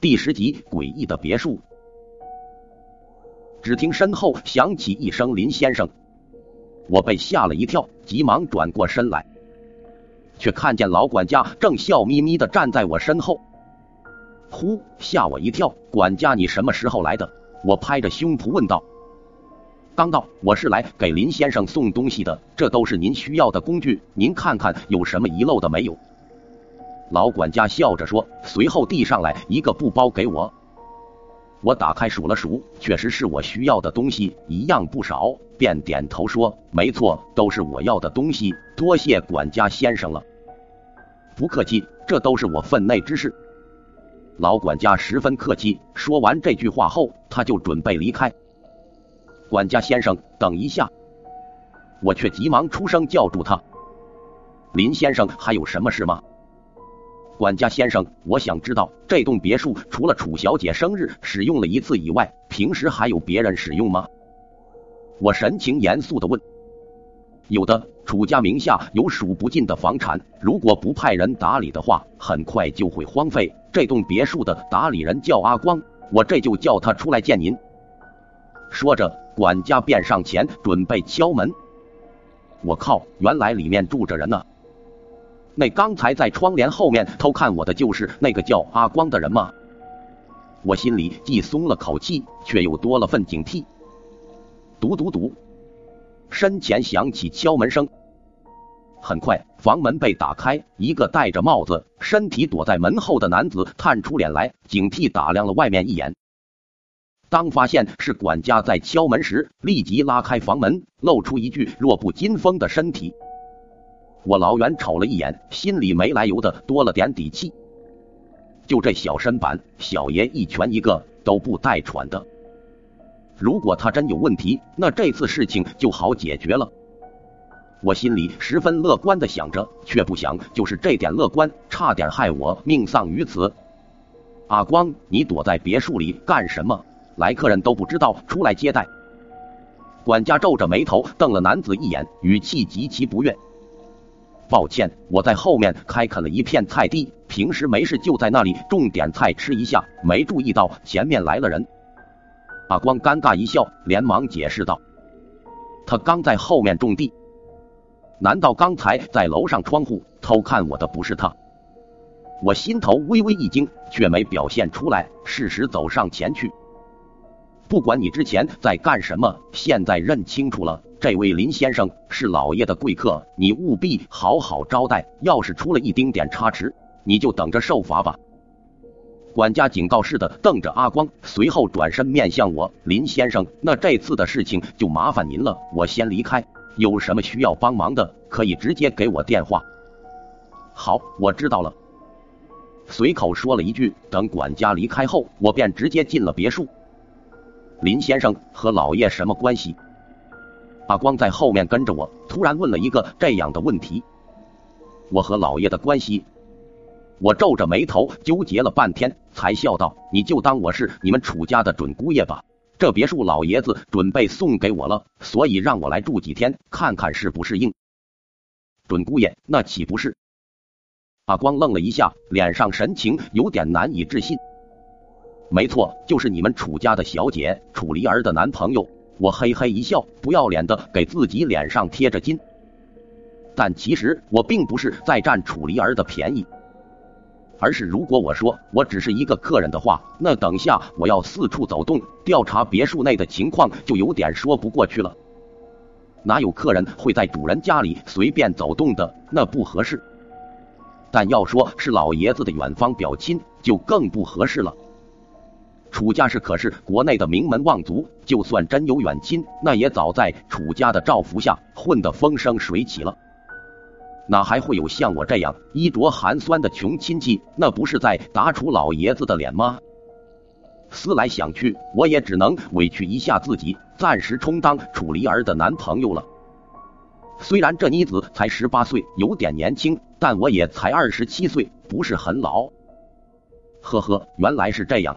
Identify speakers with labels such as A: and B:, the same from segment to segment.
A: 第十集诡异的别墅。只听身后响起一声“林先生”，我被吓了一跳，急忙转过身来，却看见老管家正笑眯眯的站在我身后。呼，吓我一跳！管家，你什么时候来的？我拍着胸脯问道。刚到，我是来给林先生送东西的，这都是您需要的工具，您看看有什么遗漏的没有？老管家笑着说，随后递上来一个布包给我。我打开数了数，确实是我需要的东西，一样不少，便点头说：“没错，都是我要的东西，多谢管家先生了。”不客气，这都是我分内之事。老管家十分客气，说完这句话后，他就准备离开。管家先生，等一下！我却急忙出声叫住他：“林先生，还有什么事吗？”管家先生，我想知道这栋别墅除了楚小姐生日使用了一次以外，平时还有别人使用吗？我神情严肃的问。有的，楚家名下有数不尽的房产，如果不派人打理的话，很快就会荒废。这栋别墅的打理人叫阿光，我这就叫他出来见您。说着，管家便上前准备敲门。我靠，原来里面住着人呢！那刚才在窗帘后面偷看我的，就是那个叫阿光的人吗？我心里既松了口气，却又多了份警惕。嘟嘟嘟，身前响起敲门声。很快，房门被打开，一个戴着帽子、身体躲在门后的男子探出脸来，警惕打量了外面一眼。当发现是管家在敲门时，立即拉开房门，露出一具弱不禁风的身体。我老远瞅了一眼，心里没来由的多了点底气。就这小身板，小爷一拳一个都不带喘的。如果他真有问题，那这次事情就好解决了。我心里十分乐观的想着，却不想就是这点乐观，差点害我命丧于此。阿光，你躲在别墅里干什么？来客人都不知道出来接待。管家皱着眉头瞪了男子一眼，语气极其不悦。抱歉，我在后面开垦了一片菜地，平时没事就在那里种点菜吃一下，没注意到前面来了人。阿光尴尬一笑，连忙解释道：“他刚在后面种地，难道刚才在楼上窗户偷看我的不是他？”我心头微微一惊，却没表现出来，适时走上前去。不管你之前在干什么，现在认清楚了。这位林先生是老爷的贵客，你务必好好招待。要是出了一丁点差池，你就等着受罚吧。管家警告似的瞪着阿光，随后转身面向我：“林先生，那这次的事情就麻烦您了，我先离开。有什么需要帮忙的，可以直接给我电话。”好，我知道了。随口说了一句。等管家离开后，我便直接进了别墅。林先生和老爷什么关系？阿光在后面跟着我，突然问了一个这样的问题。我和老爷的关系，我皱着眉头纠结了半天，才笑道：“你就当我是你们楚家的准姑爷吧。这别墅老爷子准备送给我了，所以让我来住几天，看看适不适应。”准姑爷，那岂不是？阿光愣了一下，脸上神情有点难以置信。没错，就是你们楚家的小姐楚离儿的男朋友。我嘿嘿一笑，不要脸的给自己脸上贴着金。但其实我并不是在占楚离儿的便宜，而是如果我说我只是一个客人的话，那等下我要四处走动调查别墅内的情况，就有点说不过去了。哪有客人会在主人家里随便走动的？那不合适。但要说是老爷子的远方表亲，就更不合适了。楚家是可是国内的名门望族，就算真有远亲，那也早在楚家的照拂下混得风生水起了，哪还会有像我这样衣着寒酸的穷亲戚？那不是在打楚老爷子的脸吗？思来想去，我也只能委屈一下自己，暂时充当楚离儿的男朋友了。虽然这妮子才十八岁，有点年轻，但我也才二十七岁，不是很老。呵呵，原来是这样。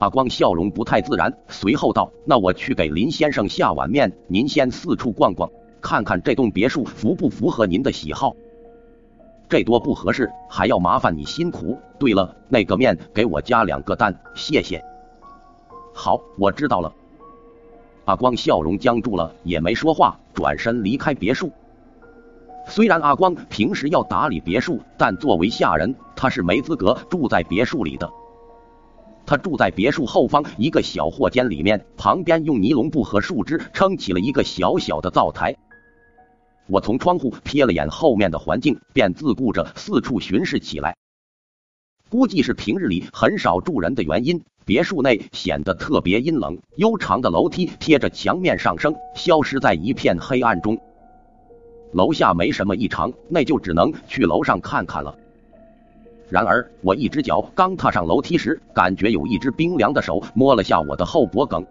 A: 阿光笑容不太自然，随后道：“那我去给林先生下碗面，您先四处逛逛，看看这栋别墅符不符合您的喜好。”这多不合适，还要麻烦你辛苦。对了，那个面给我加两个蛋，谢谢。好，我知道了。阿光笑容僵住了，也没说话，转身离开别墅。虽然阿光平时要打理别墅，但作为下人，他是没资格住在别墅里的。他住在别墅后方一个小货间里面，旁边用尼龙布和树枝撑起了一个小小的灶台。我从窗户瞥了眼后面的环境，便自顾着四处巡视起来。估计是平日里很少住人的原因，别墅内显得特别阴冷。悠长的楼梯贴着墙面上升，消失在一片黑暗中。楼下没什么异常，那就只能去楼上看看了。然而，我一只脚刚踏上楼梯时，感觉有一只冰凉的手摸了下我的后脖梗。